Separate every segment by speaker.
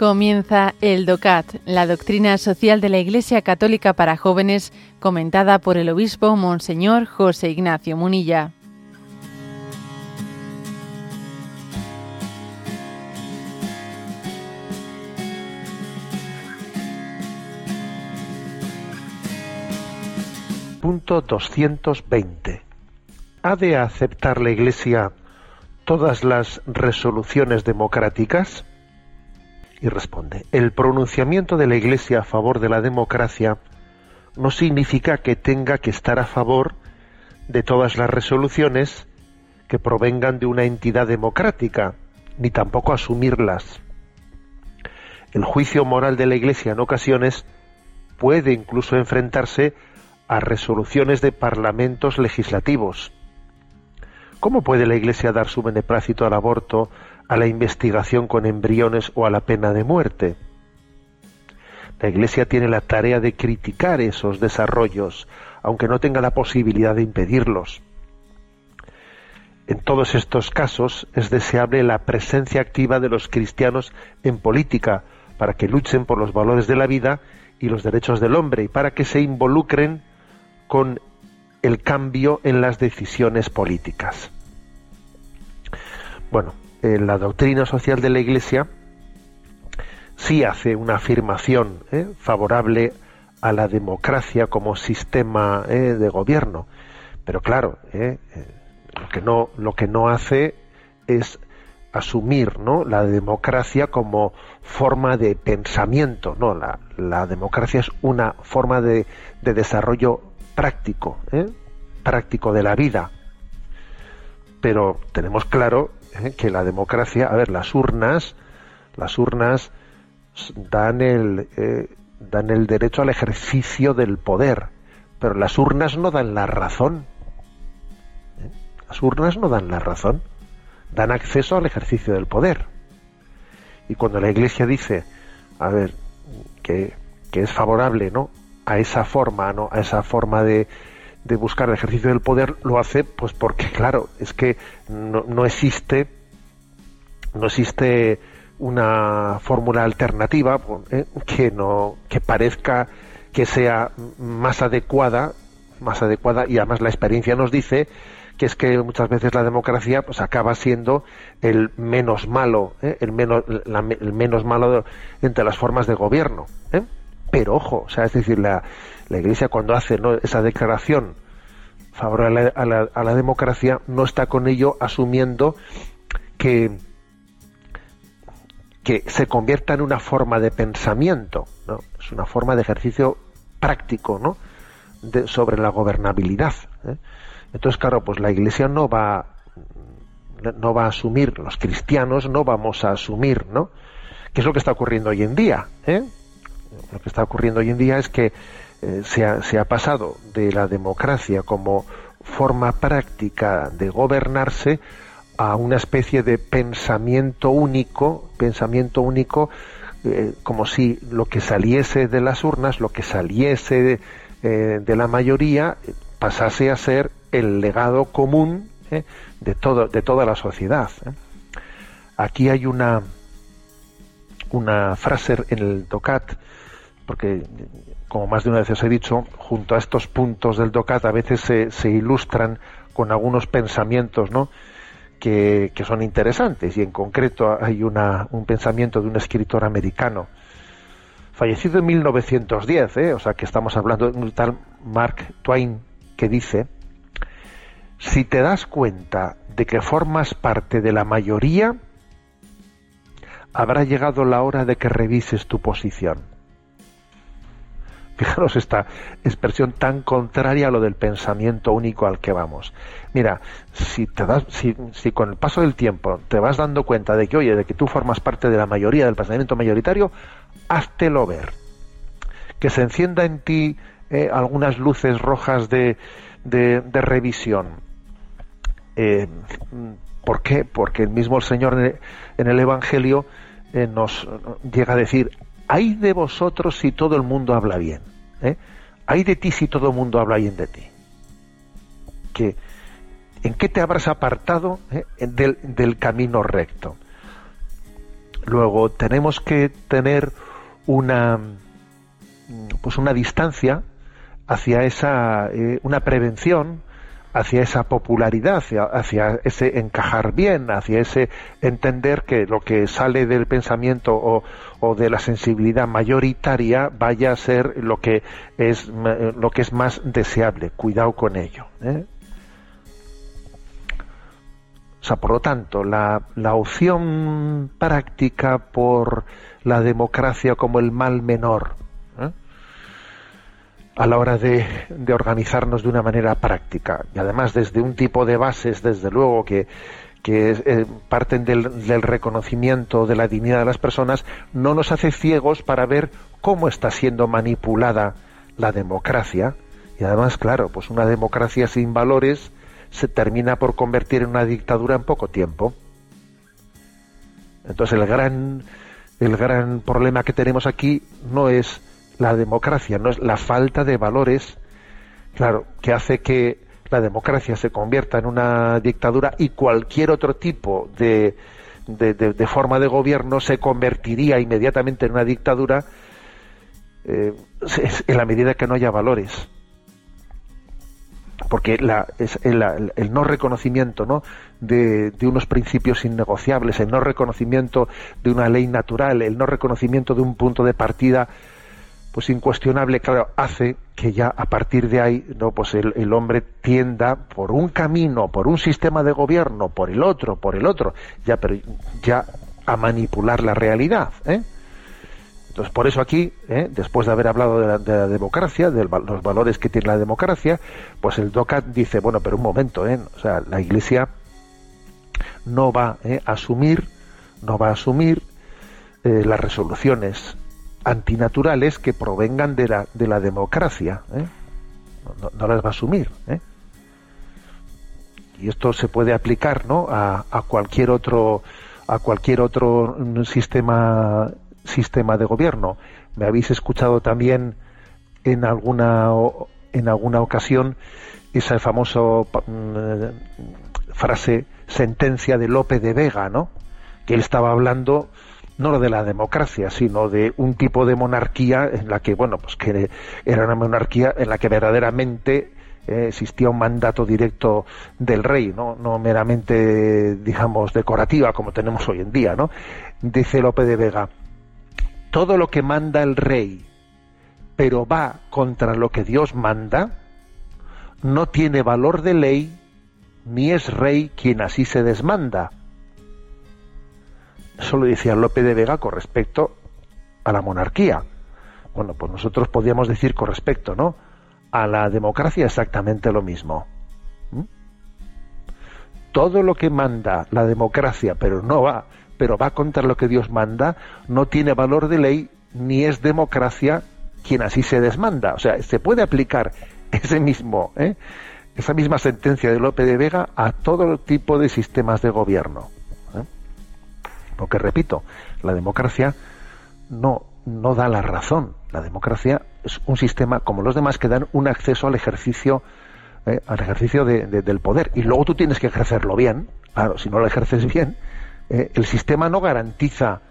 Speaker 1: Comienza el DOCAT, la doctrina social de la Iglesia Católica para jóvenes, comentada por el obispo Monseñor José Ignacio Munilla.
Speaker 2: Punto 220. ¿Ha de aceptar la Iglesia todas las resoluciones democráticas? Y responde, el pronunciamiento de la Iglesia a favor de la democracia no significa que tenga que estar a favor de todas las resoluciones que provengan de una entidad democrática, ni tampoco asumirlas. El juicio moral de la Iglesia en ocasiones puede incluso enfrentarse a resoluciones de parlamentos legislativos. ¿Cómo puede la Iglesia dar su beneplácito al aborto, a la investigación con embriones o a la pena de muerte? La Iglesia tiene la tarea de criticar esos desarrollos, aunque no tenga la posibilidad de impedirlos. En todos estos casos es deseable la presencia activa de los cristianos en política, para que luchen por los valores de la vida y los derechos del hombre, y para que se involucren con el cambio en las decisiones políticas. Bueno, la doctrina social de la Iglesia sí hace una afirmación ¿eh? favorable a la democracia como sistema ¿eh? de gobierno, pero claro, ¿eh? lo que no lo que no hace es asumir ¿no? la democracia como forma de pensamiento. No, la, la democracia es una forma de, de desarrollo práctico, práctico de la vida. Pero tenemos claro ¿eh? que la democracia, a ver, las urnas, las urnas dan el, eh, dan el derecho al ejercicio del poder, pero las urnas no dan la razón. Las urnas no dan la razón, dan acceso al ejercicio del poder. Y cuando la Iglesia dice, a ver, que, que es favorable, ¿no? a esa forma, ¿no? a esa forma de, de buscar el ejercicio del poder, lo hace pues porque, claro, es que no, no existe, no existe una fórmula alternativa ¿eh? que no que parezca que sea más adecuada más adecuada y además la experiencia nos dice que es que muchas veces la democracia pues acaba siendo el menos malo ¿eh? el menos la, el menos malo entre las formas de gobierno ¿eh? pero ojo, o sea, es decir, la, la Iglesia cuando hace esa declaración favorable a la, democracia, no está con ello asumiendo que, que se convierta en una forma de pensamiento, ¿no? Es una forma de ejercicio práctico, ¿no? Sobre la gobernabilidad. ¿eh? Entonces, claro, pues la Iglesia no va no va a asumir, los cristianos no vamos a asumir, ¿no? ¿Qué es lo que está ocurriendo hoy en día? ¿eh? lo que está ocurriendo hoy en día es que eh, se, ha, se ha pasado de la democracia como forma práctica de gobernarse a una especie de pensamiento único, pensamiento único, eh, como si lo que saliese de las urnas, lo que saliese de, eh, de la mayoría, pasase a ser el legado común de, todo, de toda la sociedad. Aquí hay una, una frase en el DOCAT porque como más de una vez os he dicho, junto a estos puntos del DOCAT a veces se, ilustran con algunos pensamientos, ¿no? Que, son interesantes y en concreto hay un pensamiento de un escritor americano fallecido en 1910, ¿eh? o sea que estamos hablando de un tal Mark Twain que dice si te das cuenta de que formas parte de la mayoría habrá llegado la hora de que revises tu posición Fijaros esta expresión tan contraria a lo del pensamiento único al que vamos. Mira, si te das, si, con el paso del tiempo te vas dando cuenta de que, oye, de que tú formas parte de la mayoría del pensamiento mayoritario, háztelo ver. Que se encienda en ti eh, algunas luces rojas de, de, revisión. Eh, ¿Por qué? Porque el mismo Señor en el, en el Evangelio eh, nos llega a decir, hay de vosotros si todo el mundo habla bien. ¿eh? Hay de ti si todo el mundo habla bien de ti. ¿En qué te habrás apartado eh, del, del, camino recto? Luego tenemos que tener una pues una distancia hacia esa eh, una prevención hacia esa popularidad, hacia, ese encajar bien, hacia ese entender que lo que sale del pensamiento o, o, de la sensibilidad mayoritaria vaya a ser lo que es lo que es más deseable. Cuidado con ello. ¿eh? O sea, por lo tanto, la, la opción práctica por la democracia como el mal menor, ¿eh? A la hora de, de, organizarnos de una manera práctica. Y además desde un tipo de bases, desde luego, que, que eh, parten del, del, reconocimiento de la dignidad de las personas, no nos hace ciegos para ver cómo está siendo manipulada la democracia. Y además, claro, pues una democracia sin valores se termina por convertir en una dictadura en poco tiempo. Entonces el gran, el gran problema que tenemos aquí no es la democracia, no es la falta de valores, claro, que hace que la democracia se convierta en una dictadura y cualquier otro tipo de, de, forma de gobierno se convertiría inmediatamente en una dictadura eh, en la medida que no haya valores porque la, es el, no reconocimiento ¿no? De, unos principios innegociables, el no reconocimiento de una ley natural, el no reconocimiento de un punto de partida pues incuestionable, claro, hace que ya a partir de ahí no pues el, hombre tienda por un camino, por un sistema de gobierno, por el otro, por el otro, ya pero ya a manipular la realidad, ¿eh? Entonces, por eso aquí, ¿eh? después de haber hablado de la, democracia, de los valores que tiene la democracia, pues el DOCAT dice, bueno, pero un momento, ¿eh? o sea, la Iglesia no va ¿eh? a asumir, no va a asumir eh, las resoluciones antinaturales que provengan de la, de la democracia, no, no, las va a asumir. Y esto se puede aplicar, ¿no? A, a cualquier otro, a cualquier otro sistema sistema de gobierno. Me habéis escuchado también en alguna en alguna ocasión esa famosa mm, frase sentencia de Lope de Vega, ¿no? Que él estaba hablando no de la democracia, sino de un tipo de monarquía en la que, bueno, pues que era una monarquía en la que verdaderamente eh, existía un mandato directo del rey, ¿no? no meramente, digamos, decorativa como tenemos hoy en día, ¿no? Dice Lope de Vega, todo lo que manda el rey, pero va contra lo que Dios manda, no tiene valor de ley, ni es rey quien así se desmanda. Eso lo decía Lope de Vega con respecto a la monarquía. Bueno, pues nosotros podríamos decir con respecto, ¿no? A la democracia exactamente lo mismo. ¿Mm? Todo lo que manda la democracia, pero no va pero va contra lo que Dios manda, no tiene valor de ley ni es democracia quien así se desmanda. O sea, se puede aplicar ese mismo, ¿eh? esa misma sentencia de Lope de Vega a todo tipo de sistemas de gobierno. Porque repito, la democracia no, no da la razón. La democracia es un sistema como los demás que dan un acceso al ejercicio ¿eh? al ejercicio del poder y luego tú tienes que ejercerlo bien. Claro, si no lo ejerces bien, eh, el sistema no garantiza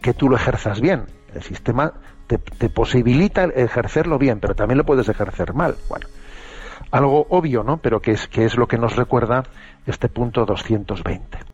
Speaker 2: que tú lo ejerzas bien. El sistema te, posibilita ejercerlo bien, pero también lo puedes ejercer mal. Bueno, algo obvio, ¿no? Pero que es, que es lo que nos recuerda este punto 220.